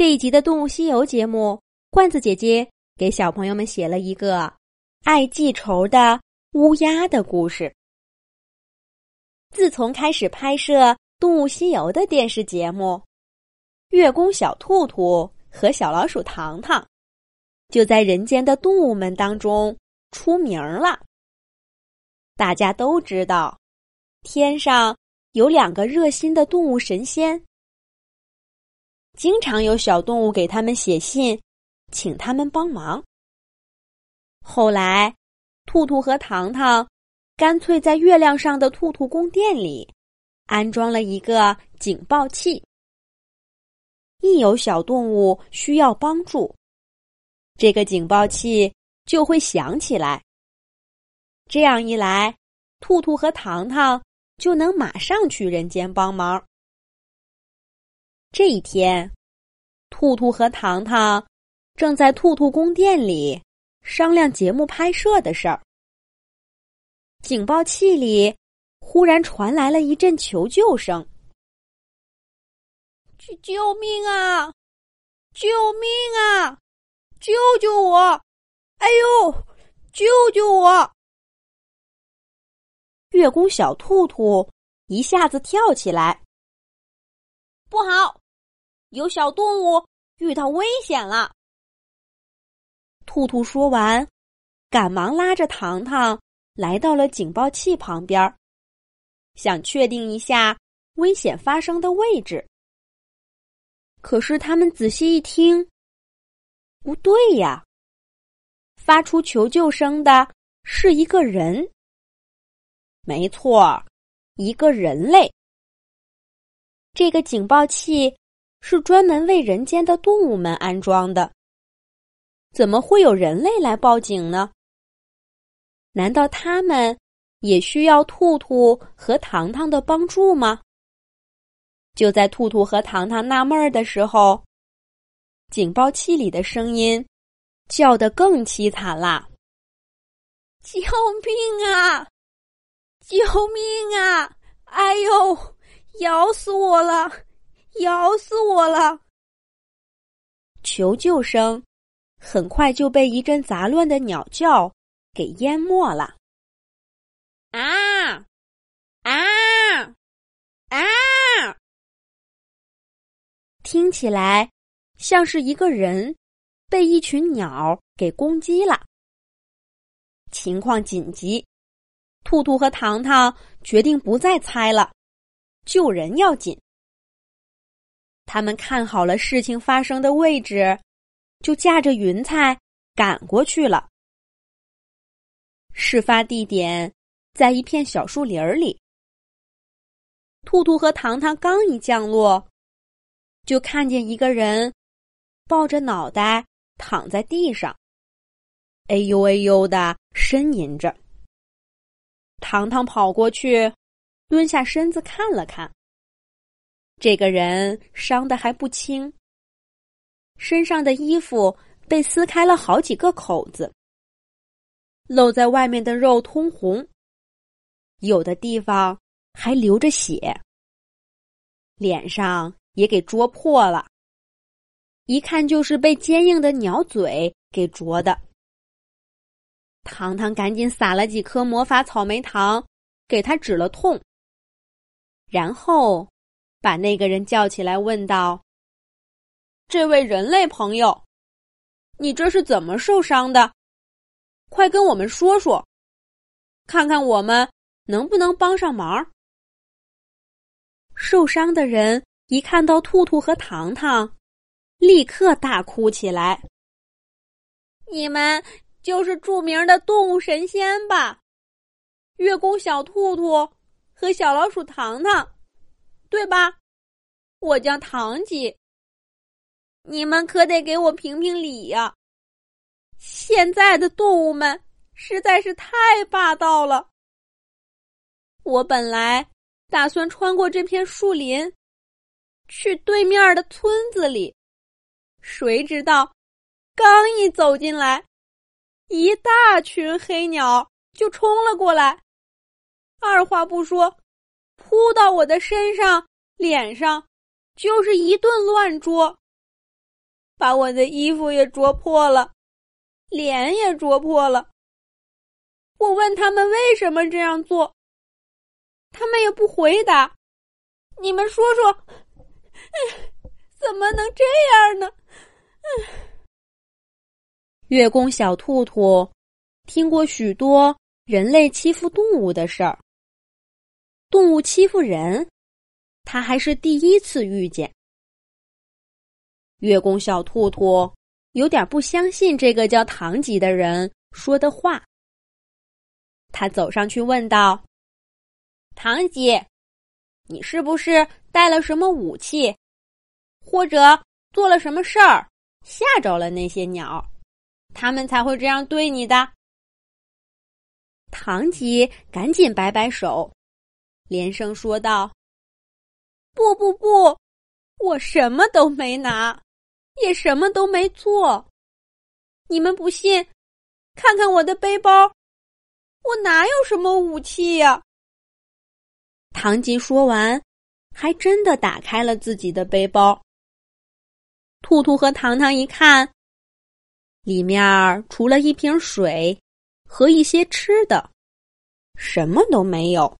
这一集的《动物西游》节目，罐子姐姐给小朋友们写了一个爱记仇的乌鸦的故事。自从开始拍摄《动物西游》的电视节目，月宫小兔兔和小老鼠糖糖就在人间的动物们当中出名了。大家都知道，天上有两个热心的动物神仙。经常有小动物给他们写信，请他们帮忙。后来，兔兔和糖糖干脆在月亮上的兔兔宫殿里安装了一个警报器。一有小动物需要帮助，这个警报器就会响起来。这样一来，兔兔和糖糖就能马上去人间帮忙。这一天，兔兔和糖糖正在兔兔宫殿里商量节目拍摄的事儿。警报器里忽然传来了一阵求救声：“救救命啊！救命啊！救救我！哎呦，救救我！”月宫小兔兔一下子跳起来，不好！有小动物遇到危险了。兔兔说完，赶忙拉着糖糖来到了警报器旁边，想确定一下危险发生的位置。可是他们仔细一听，不对呀！发出求救声的是一个人。没错，一个人类。这个警报器。是专门为人间的动物们安装的，怎么会有人类来报警呢？难道他们也需要兔兔和糖糖的帮助吗？就在兔兔和糖糖纳闷儿的时候，警报器里的声音叫得更凄惨啦！救命啊！救命啊！哎呦，咬死我了！咬死我了！求救声很快就被一阵杂乱的鸟叫给淹没了。啊啊啊！听起来像是一个人被一群鸟给攻击了。情况紧急，兔兔和糖糖决定不再猜了，救人要紧。他们看好了事情发生的位置，就驾着云彩赶过去了。事发地点在一片小树林里。兔兔和糖糖刚一降落，就看见一个人抱着脑袋躺在地上，哎呦哎呦的呻吟着。糖糖跑过去，蹲下身子看了看。这个人伤的还不轻，身上的衣服被撕开了好几个口子，露在外面的肉通红，有的地方还流着血，脸上也给啄破了，一看就是被坚硬的鸟嘴给啄的。糖糖赶紧撒了几颗魔法草莓糖，给他止了痛，然后。把那个人叫起来，问道：“这位人类朋友，你这是怎么受伤的？快跟我们说说，看看我们能不能帮上忙。”受伤的人一看到兔兔和糖糖，立刻大哭起来：“你们就是著名的动物神仙吧？月宫小兔兔和小老鼠糖糖。”对吧？我叫唐吉。你们可得给我评评理呀！现在的动物们实在是太霸道了。我本来打算穿过这片树林，去对面的村子里，谁知道刚一走进来，一大群黑鸟就冲了过来，二话不说。扑到我的身上、脸上，就是一顿乱啄。把我的衣服也啄破了，脸也啄破了。我问他们为什么这样做，他们也不回答。你们说说，怎么能这样呢？月宫小兔兔听过许多人类欺负动物的事儿，动物欺负人，他还是第一次遇见。月宫小兔兔有点不相信这个叫唐吉的人说的话。他走上去问道：“唐吉，你是不是带了什么武器，或者做了什么事儿，吓着了那些鸟，他们才会这样对你的？”唐吉赶紧摆摆手，连声说道：“不不不，我什么都没拿，也什么都没做。你们不信，看看我的背包。”我哪有什么武器呀？唐吉说完，还真的打开了自己的背包。兔兔和糖糖一看，里面除了一瓶水和一些吃的，什么都没有。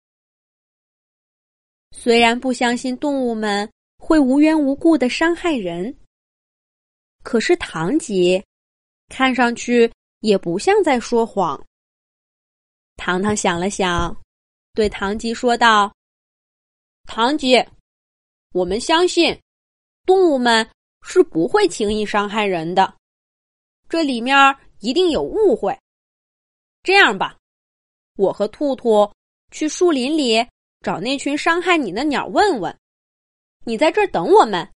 虽然不相信动物们会无缘无故的伤害人，可是唐吉看上去也不像在说谎。糖糖想了想，对唐吉说道：“唐吉，我们相信动物们是不会轻易伤害人的，这里面一定有误会。这样吧，我和兔兔去树林里找那群伤害你的鸟问问，你在这儿等我们，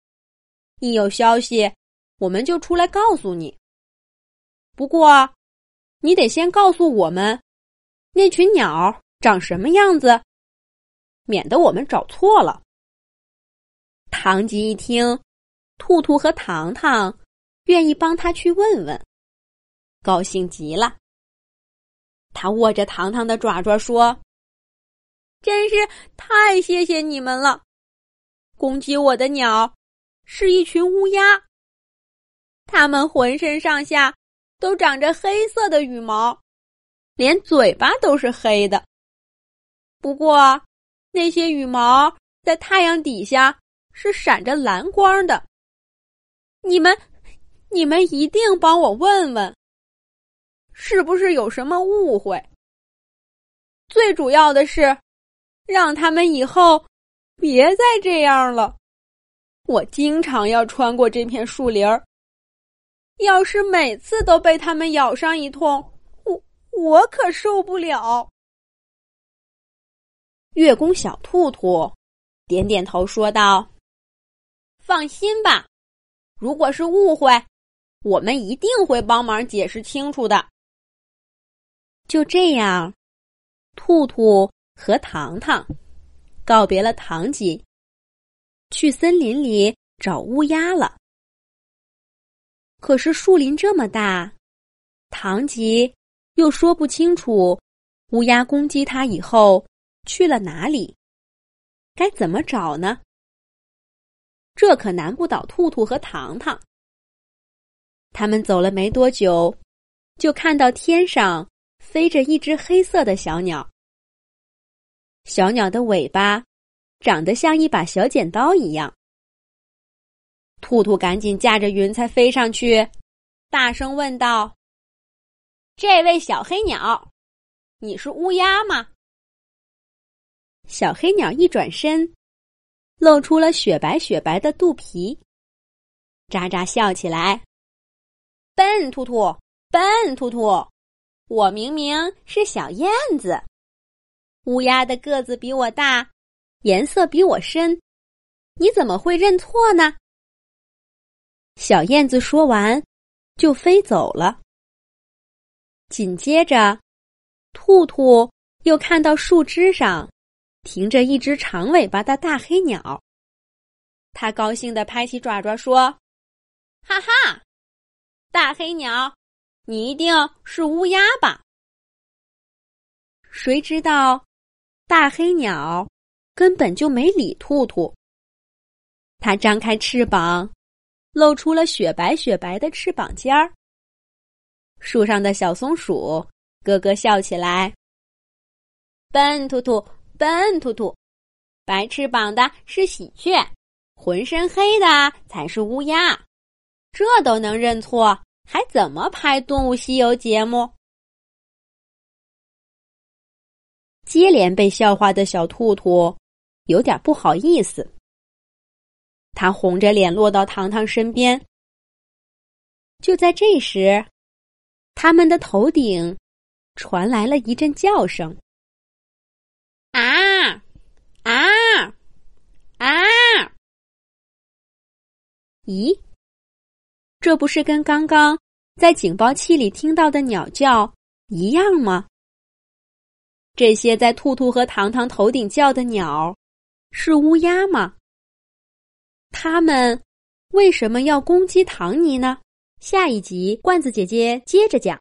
一有消息我们就出来告诉你。不过，你得先告诉我们。”那群鸟长什么样子？免得我们找错了。唐吉一听，兔兔和糖糖愿意帮他去问问，高兴极了。他握着糖糖的爪爪说：“真是太谢谢你们了！攻击我的鸟是一群乌鸦，它们浑身上下都长着黑色的羽毛。”连嘴巴都是黑的，不过那些羽毛在太阳底下是闪着蓝光的。你们，你们一定帮我问问，是不是有什么误会？最主要的是，让他们以后别再这样了。我经常要穿过这片树林儿，要是每次都被他们咬上一通。我可受不了。月宫小兔兔点点头说道：“放心吧，如果是误会，我们一定会帮忙解释清楚的。”就这样，兔兔和糖糖告别了唐吉，去森林里找乌鸦了。可是树林这么大，唐吉。又说不清楚，乌鸦攻击他以后去了哪里？该怎么找呢？这可难不倒兔兔和糖糖。他们走了没多久，就看到天上飞着一只黑色的小鸟。小鸟的尾巴长得像一把小剪刀一样。兔兔赶紧驾着云彩飞上去，大声问道。这位小黑鸟，你是乌鸦吗？小黑鸟一转身，露出了雪白雪白的肚皮，喳喳笑起来。笨兔兔，笨兔兔，我明明是小燕子。乌鸦的个子比我大，颜色比我深，你怎么会认错呢？小燕子说完，就飞走了。紧接着，兔兔又看到树枝上停着一只长尾巴的大黑鸟。他高兴地拍起爪爪说：“哈哈，大黑鸟，你一定是乌鸦吧？”谁知道，大黑鸟根本就没理兔兔。它张开翅膀，露出了雪白雪白的翅膀尖儿。树上的小松鼠咯咯笑起来：“笨兔兔，笨兔兔，白翅膀的是喜鹊，浑身黑的才是乌鸦。这都能认错，还怎么拍《动物西游》节目？”接连被笑话的小兔兔有点不好意思，他红着脸落到糖糖身边。就在这时，他们的头顶传来了一阵叫声：“啊啊啊！”咦，这不是跟刚刚在警报器里听到的鸟叫一样吗？这些在兔兔和糖糖头顶叫的鸟，是乌鸦吗？他们为什么要攻击唐尼呢？下一集，罐子姐姐接着讲。